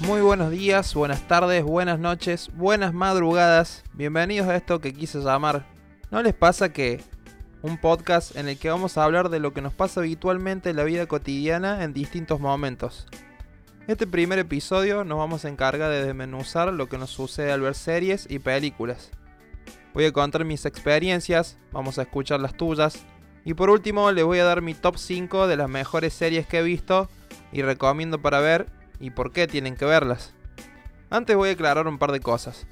Muy buenos días, buenas tardes, buenas noches, buenas madrugadas. Bienvenidos a esto que quise llamar. ¿No les pasa que un podcast en el que vamos a hablar de lo que nos pasa habitualmente en la vida cotidiana en distintos momentos? Este primer episodio nos vamos a encargar de desmenuzar lo que nos sucede al ver series y películas. Voy a contar mis experiencias, vamos a escuchar las tuyas y por último les voy a dar mi top 5 de las mejores series que he visto y recomiendo para ver y por qué tienen que verlas. Antes voy a aclarar un par de cosas.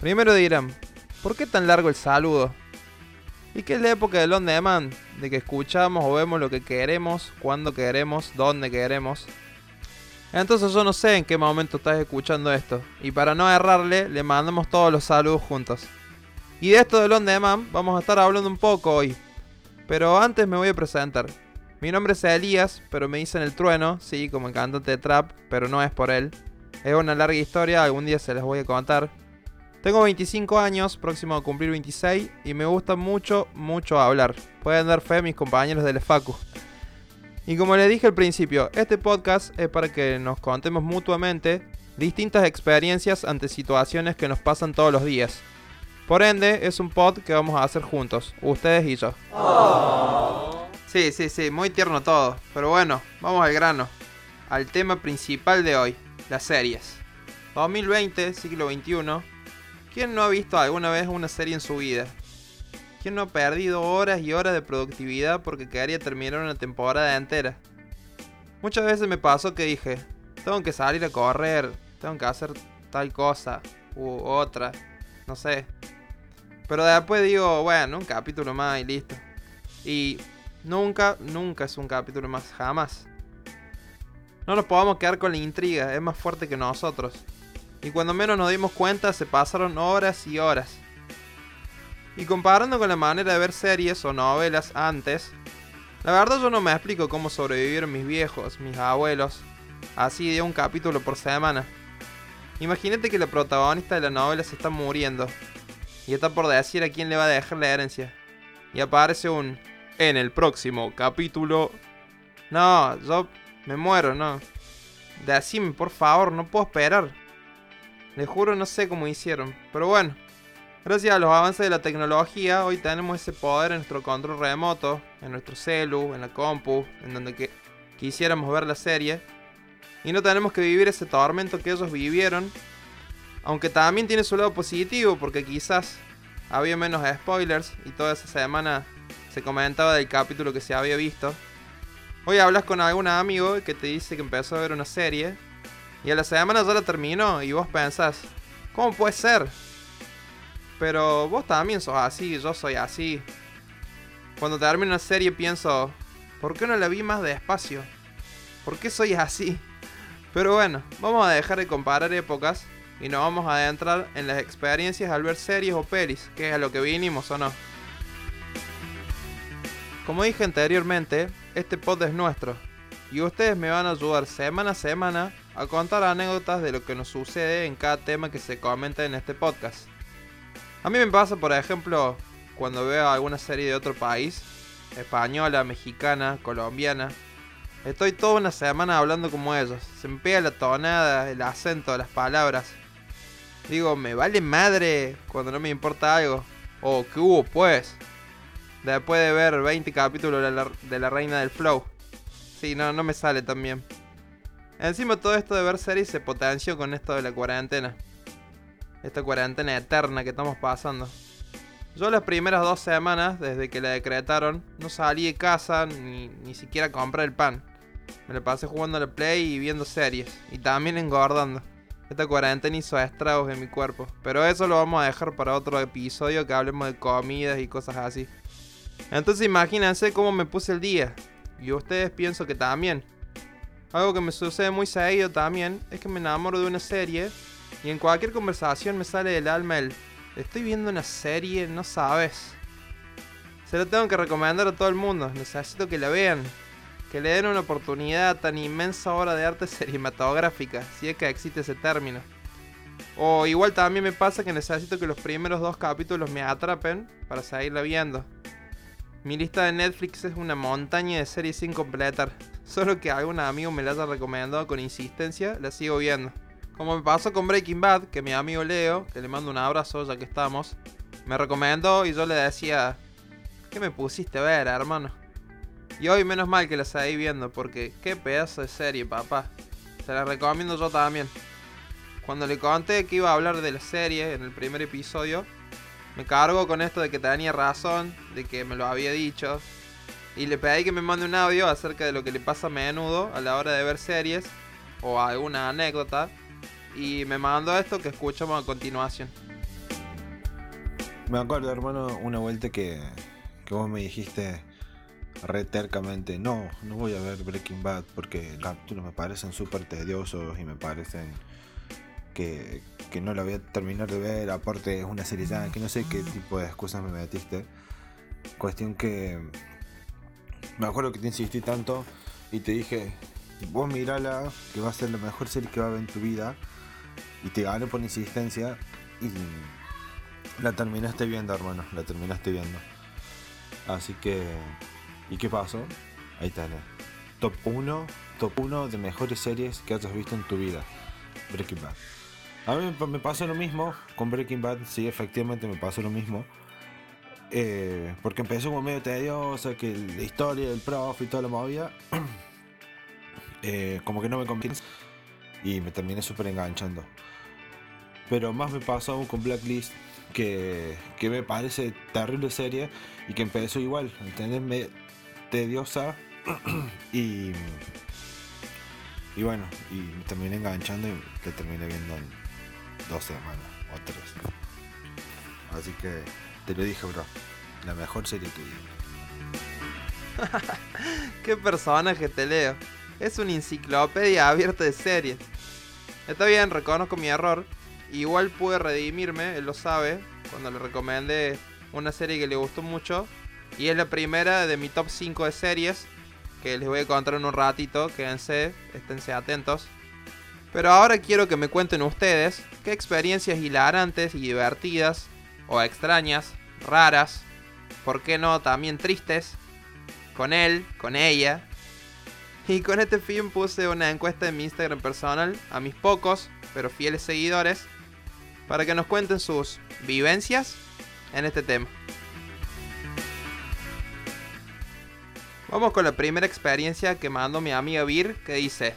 Primero dirán, ¿por qué tan largo el saludo? Y que es la época del on demand, de que escuchamos o vemos lo que queremos, cuando queremos, dónde queremos. Entonces yo no sé en qué momento estás escuchando esto, y para no errarle, le mandamos todos los saludos juntos. Y de esto del on demand vamos a estar hablando un poco hoy. Pero antes me voy a presentar. Mi nombre es Elías, pero me dicen el trueno, sí, como cantante de trap, pero no es por él. Es una larga historia, algún día se las voy a contar. Tengo 25 años, próximo a cumplir 26, y me gusta mucho, mucho hablar. Pueden dar fe mis compañeros del FACU. Y como les dije al principio, este podcast es para que nos contemos mutuamente distintas experiencias ante situaciones que nos pasan todos los días. Por ende, es un pod que vamos a hacer juntos, ustedes y yo. Sí, sí, sí, muy tierno todo. Pero bueno, vamos al grano. Al tema principal de hoy, las series. 2020, siglo XXI. ¿Quién no ha visto alguna vez una serie en su vida? ¿Quién no ha perdido horas y horas de productividad porque quería terminar una temporada entera? Muchas veces me pasó que dije, tengo que salir a correr, tengo que hacer tal cosa u otra, no sé. Pero después digo, bueno, un capítulo más y listo. Y Nunca, nunca es un capítulo más, jamás. No nos podamos quedar con la intriga, es más fuerte que nosotros. Y cuando menos nos dimos cuenta se pasaron horas y horas. Y comparando con la manera de ver series o novelas antes, la verdad yo no me explico cómo sobrevivieron mis viejos, mis abuelos, así de un capítulo por semana. Imagínate que la protagonista de la novela se está muriendo y está por decir a quién le va a dejar la herencia. Y aparece un en el próximo capítulo. No, yo me muero, no. Decime, por favor, no puedo esperar. Les juro, no sé cómo hicieron. Pero bueno, gracias a los avances de la tecnología, hoy tenemos ese poder en nuestro control remoto, en nuestro celu, en la compu, en donde quisiéramos ver la serie. Y no tenemos que vivir ese tormento que ellos vivieron. Aunque también tiene su lado positivo, porque quizás había menos spoilers y toda esa semana se comentaba del capítulo que se había visto. Hoy hablas con algún amigo que te dice que empezó a ver una serie y a la semana ya la terminó y vos pensás, ¿cómo puede ser? Pero vos también sos así, yo soy así. Cuando termino una serie pienso, ¿por qué no la vi más despacio? ¿Por qué soy así? Pero bueno, vamos a dejar de comparar épocas y nos vamos a adentrar en las experiencias al ver series o pelis, que es a lo que vinimos o no. Como dije anteriormente, este pod es nuestro y ustedes me van a ayudar semana a semana a contar anécdotas de lo que nos sucede en cada tema que se comenta en este podcast. A mí me pasa, por ejemplo, cuando veo alguna serie de otro país, española, mexicana, colombiana, estoy toda una semana hablando como ellos. Se me pega la tonada, el acento las palabras. Digo, me vale madre cuando no me importa algo. O, ¿qué hubo pues? Después de ver 20 capítulos de la, Reina del Flow. Sí, no, no me sale tan bien. Encima todo esto de ver series se potenció con esto de la cuarentena. Esta cuarentena eterna que estamos pasando. Yo las primeras dos semanas, desde que la decretaron, no salí de casa ni, ni siquiera compré el pan. Me la pasé jugando a la Play y viendo series. Y también engordando. Esta cuarentena hizo estragos en mi cuerpo. Pero eso lo vamos a dejar para otro episodio que hablemos de comidas y cosas así. Entonces imagínense cómo me puse el día. Y ustedes pienso que también. Algo que me sucede muy seguido también es que me enamoro de una serie y en cualquier conversación me sale del alma el estoy viendo una serie, no sabes. Se lo tengo que recomendar a todo el mundo, necesito que la vean. Que le den una oportunidad a tan inmensa obra de arte cinematográfica, si es que existe ese término. O igual también me pasa que necesito que los primeros dos capítulos me atrapen para seguirla viendo. Mi lista de Netflix es una montaña de series sin completar. Solo que algún amigo me la haya recomendado con insistencia, la sigo viendo. Como me pasó con Breaking Bad, que mi amigo Leo, que le mando un abrazo ya que estamos, me recomendó y yo le decía, ¿qué me pusiste a ver, hermano? Y hoy menos mal que la seguí viendo, porque qué pedazo de serie, papá. Se la recomiendo yo también. Cuando le conté que iba a hablar de la serie en el primer episodio, me cargo con esto de que tenía razón, de que me lo había dicho. Y le pedí que me mande un audio acerca de lo que le pasa a menudo a la hora de ver series o alguna anécdota. Y me mandó esto que escuchamos a continuación. Me acuerdo, hermano, una vuelta que, vos me dijiste re tercamente, no, no voy a ver Breaking Bad porque capítulos me parecen súper tediosos y me parecen que, no la voy a terminar de ver, aparte es una serie ya, que no sé qué tipo de excusas me metiste. Cuestión que me acuerdo que te insistí tanto y te dije, vos mirala, que va a ser la mejor serie que va a ver en tu vida. Y te gané por insistencia y la terminaste viendo, hermano, la terminaste viendo. Así que ¿Y qué pasó? Ahí está, top 1, top 1 de mejores series que hayas visto en tu vida. Breaking Bad. A mí me pasó lo mismo con Breaking Bad, sí, efectivamente me pasó lo mismo. Eh, porque empezó como medio tediosa, que la historia del prof y toda la movida, eh, como que no me convence y me terminé súper enganchando. Pero más me pasó aún con Blacklist, que, que me parece terrible serie y que empezó igual, ¿entendés? tediosa y y bueno, y me terminé enganchando y te terminé viendo en dos semanas o tres. Así que te lo dije, bro. La mejor serie tuya. Qué personaje te leo. Es una enciclopedia abierta de series. Está bien, reconozco mi error. Igual pude redimirme, él lo sabe, cuando le recomendé una serie que le gustó mucho y es la primera de mi top 5 de series. Que les voy a contar en un ratito. Quédense, esténse atentos. Pero ahora quiero que me cuenten ustedes qué experiencias hilarantes y divertidas, o extrañas, raras, por qué no también tristes, con él, con ella. Y con este fin puse una encuesta en mi Instagram personal a mis pocos, pero fieles seguidores, para que nos cuenten sus vivencias en este tema. Vamos con la primera experiencia que mandó mi amiga Vir, que dice,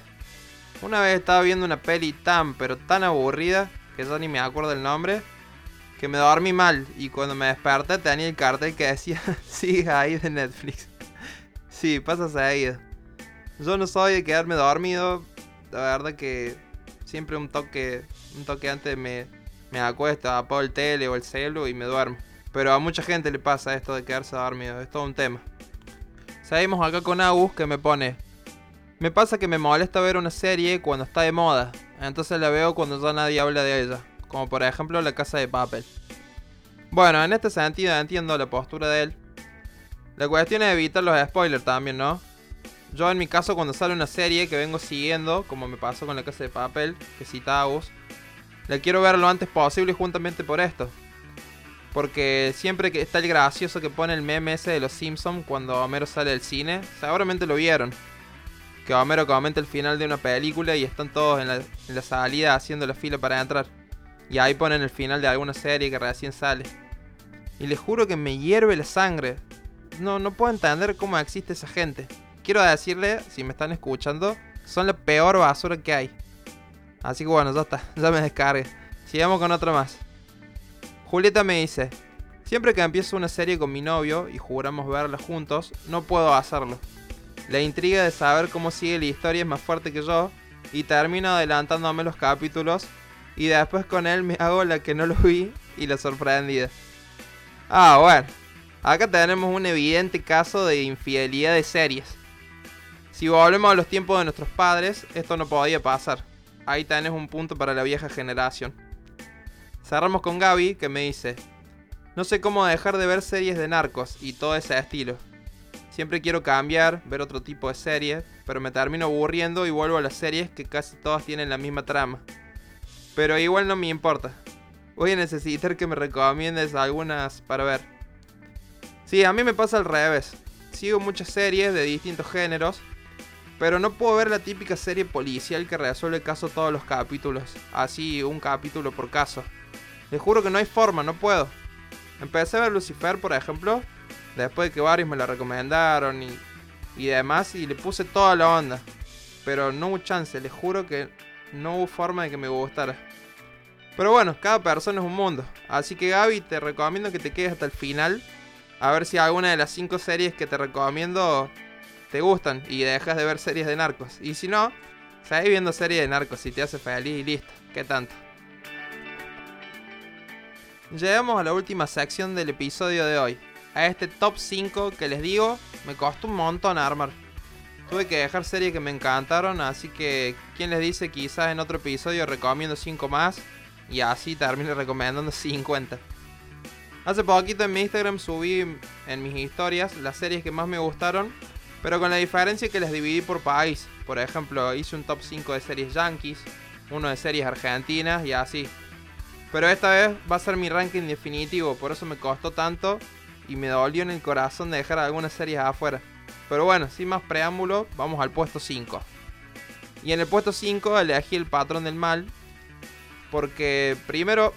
una vez estaba viendo una peli tan pero tan aburrida, que yo ni me acuerdo el nombre, que me dormí mal y cuando me desperté tenía el cartel que decía, sigue ahí de Netflix. sí, pasa seguido. Yo no soy de quedarme dormido, la verdad que siempre un toque, un toque antes me, me acuesto, apago el tele o el celu y me duermo. Pero a mucha gente le pasa esto de quedarse dormido, es todo un tema. Seguimos acá con Agus que me pone. Me pasa que me molesta ver una serie cuando está de moda. Entonces la veo cuando ya nadie habla de ella. Como por ejemplo La Casa de Papel. Bueno, en este sentido entiendo la postura de él. La cuestión es evitar los spoilers también, ¿no? Yo en mi caso cuando sale una serie que vengo siguiendo, como me pasó con La Casa de Papel, que cita Agus, la quiero ver lo antes posible juntamente por esto. Porque siempre que está el gracioso que pone el meme ese de los Simpsons cuando Homero sale del cine, seguramente lo vieron. Que Homero comenta el final de una película y están todos en la, salida haciendo la fila para entrar. Y ahí ponen el final de alguna serie que recién sale. Y les juro que me hierve la sangre. No, no puedo entender cómo existe esa gente. Quiero decirle, si me están escuchando, son la peor basura que hay. Así que bueno, ya está, ya me descargué. Sigamos con otro más. Julieta me dice, siempre que empiezo una serie con mi novio y juramos verla juntos, no puedo hacerlo. La intriga de saber cómo sigue la historia es más fuerte que yo y termino adelantándome los capítulos y después con él me hago la que no lo vi y la sorprendida. Ah, bueno. Acá tenemos un evidente caso de infidelidad de series. Si volvemos a los tiempos de nuestros padres, esto no podía pasar. Ahí tenés un punto para la vieja generación. Cerramos con Gaby que me dice, no sé cómo dejar de ver series de narcos y todo ese estilo. Siempre quiero cambiar, ver otro tipo de serie, pero me termino aburriendo y vuelvo a las series que casi todas tienen la misma trama. Pero igual no me importa. Voy a necesitar que me recomiendes algunas para ver. Sí, a mí me pasa al revés. Sigo muchas series de distintos géneros, Pero no puedo ver la típica serie policial que resuelve caso todos los capítulos. Así, un capítulo por caso. Les juro que no hay forma, no puedo. Empecé a ver Lucifer, por ejemplo, después de que varios me la recomendaron y, y demás, y le puse toda la onda. Pero no hubo chance, les juro que no hubo forma de que me gustara. Pero bueno, cada persona es un mundo. Así que Gaby, te recomiendo que te quedes hasta el final. A ver si alguna de las 5 series que te recomiendo te gustan y dejas de ver series de narcos. Y si no, seguís viendo series de narcos si te hace feliz y listo. ¿Qué tanto? Llegamos a la última sección del episodio de hoy. A este top 5 que les digo, me costó un montón armar. Tuve que dejar series que me encantaron, así que ¿quién les dice quizás en otro episodio recomiendo 5 más? Y así termino recomendando 50. Hace poquito en mi Instagram subí en mis historias las series que más me gustaron, pero con la diferencia que las dividí por país. Por ejemplo, hice un top 5 de series yankees, uno de series argentinas y así. Pero esta vez va a ser mi ranking definitivo, por eso me costó tanto y me dolió en el corazón de dejar algunas series afuera. Pero bueno, sin más preámbulo, vamos al puesto 5. Y en el puesto 5 elegí El Patrón del Mal, porque primero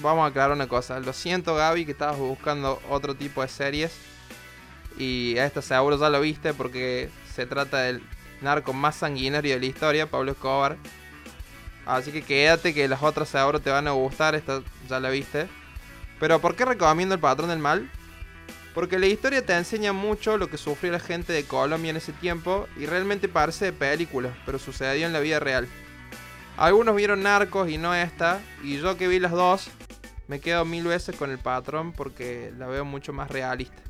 vamos a aclarar una cosa. Lo siento Gaby que estabas buscando otro tipo de series. Y esta seguro ya lo viste porque se trata del narco más sanguinario de la historia, Pablo Escobar. Así que quédate que las otras seguro te van a gustar, esta ya la viste. Pero ¿por qué recomiendo el patrón del mal? Porque la historia te enseña mucho lo que sufrió la gente de Colombia en ese tiempo y realmente parece de película, pero sucedió en la vida real. Algunos vieron Narcos y no esta, y yo que vi las dos, me quedo mil veces con el patrón porque la veo mucho más realista.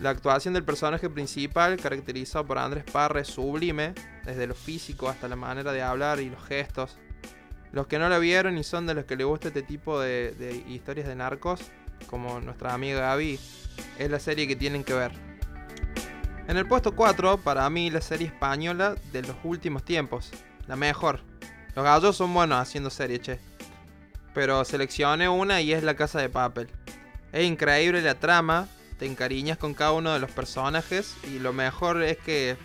La actuación del personaje principal, caracterizado por Andrés Parra, es sublime, desde lo físico hasta la manera de hablar y los gestos. Los que no la vieron y son de los que le gusta este tipo de, de historias de narcos, como nuestra amiga Gaby, es la serie que tienen que ver. En el puesto 4, para mí, la serie española de los últimos tiempos, la mejor. Los gallos son buenos haciendo serie, che. Pero seleccioné una y es La Casa de Papel. Es increíble la trama, te encariñas con cada uno de los personajes y lo mejor es que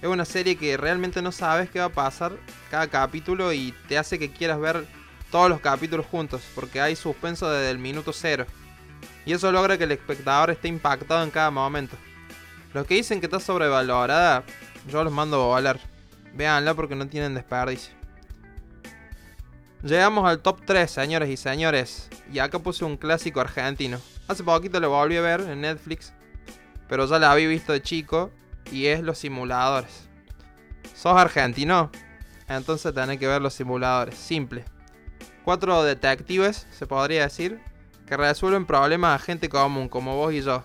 es una serie que realmente no sabes qué va a pasar cada capítulo y te hace que quieras ver todos los capítulos juntos porque hay suspenso desde el minuto cero. Y eso logra que el espectador esté impactado en cada momento. Los que dicen que está sobrevalorada, yo los mando a volar. Véanla porque no tienen desperdicio. Llegamos al top 3, señores y señores. Y acá puse un clásico argentino. Hace poquito lo volví a ver en Netflix. Pero ya la había visto de chico. Y es Los Simuladores. ¿Sos argentino? Entonces tenés que ver Los Simuladores. Simple. Cuatro detectives, se podría decir. Que resuelven problemas a gente común, como vos y yo.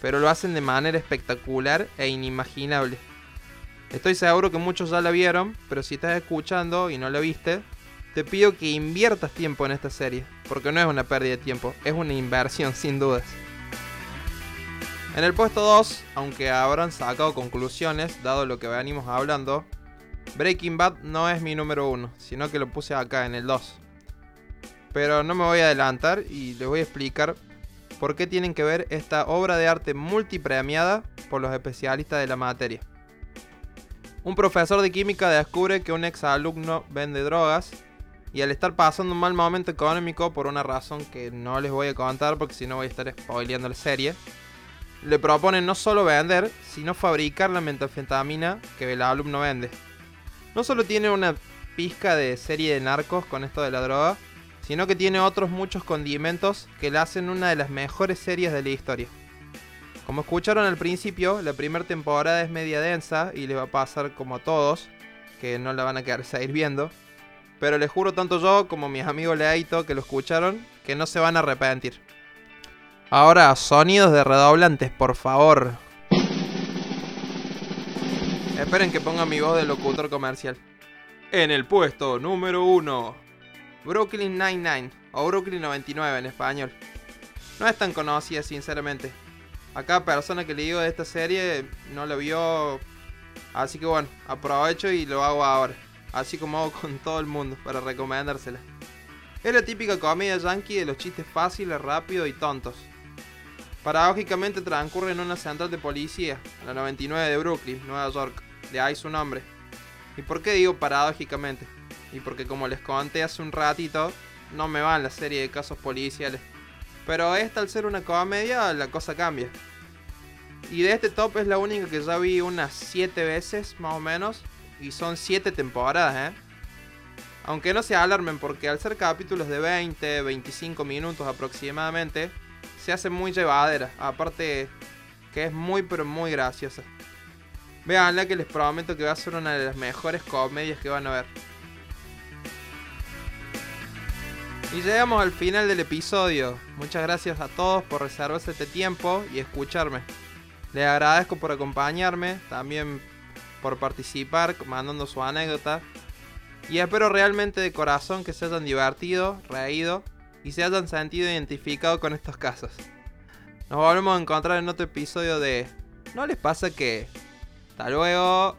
Pero lo hacen de manera espectacular e inimaginable. Estoy seguro que muchos ya la vieron. Pero si estás escuchando y no la viste te pido que inviertas tiempo en esta serie, porque no es una pérdida de tiempo, es una inversión sin dudas. En el puesto 2, aunque habrán sacado conclusiones, dado lo que venimos hablando, Breaking Bad no es mi número 1, sino que lo puse acá en el 2. Pero no me voy a adelantar y les voy a explicar por qué tienen que ver esta obra de arte multipremiada por los especialistas de la materia. Un profesor de química descubre que un ex alumno vende drogas y al estar pasando un mal momento económico por una razón que no les voy a contar porque si no voy a estar spoileando la serie, le proponen no solo vender, sino fabricar la metanfetamina que el alumno vende. No solo tiene una pizca de serie de narcos con esto de la droga, sino que tiene otros muchos condimentos que la hacen una de las mejores series de la historia. Como escucharon al principio, la primera temporada es media densa y le va a pasar como a todos, que no la van a quedar seguir viendo. Pero les juro tanto yo como mis amigos Leaito que lo escucharon que no se van a arrepentir. Ahora, sonidos de redoblantes, por favor. Esperen que ponga mi voz de locutor comercial. En el puesto número 1, Brooklyn 99 o Brooklyn 99 en español. No es tan conocida, sinceramente. A cada persona que le digo de esta serie no la vio. Así que bueno, aprovecho y lo hago ahora así como hago con todo el mundo para recomendársela. Es la típica comedia yankee de los chistes fáciles, rápidos y tontos. Paradójicamente transcurre en una central de policía, la 99 de Brooklyn, Nueva York. de ahí su nombre. ¿Y por qué digo paradójicamente? Y porque como les conté hace un ratito, no me va en la serie de casos policiales. Pero esta al ser una comedia, la cosa cambia. Y de este top es la única que ya vi unas 7 veces, más o menos. Y son 7 temporadas, ¿eh? Aunque no se alarmen porque al ser capítulos de 20, 25 minutos aproximadamente, se hace muy llevadera. Aparte que es muy pero muy graciosa. Veanla que les prometo que va a ser una de las mejores comedias que van a ver. Y llegamos al final del episodio. Muchas gracias a todos por reservarse este tiempo y escucharme. Les agradezco por acompañarme, también por participar, mandando su anécdota. Y espero realmente de corazón que se hayan divertido, reído y se hayan sentido identificados con estos casos. Nos volvemos a encontrar en otro episodio de ¿No les pasa que... Hasta luego.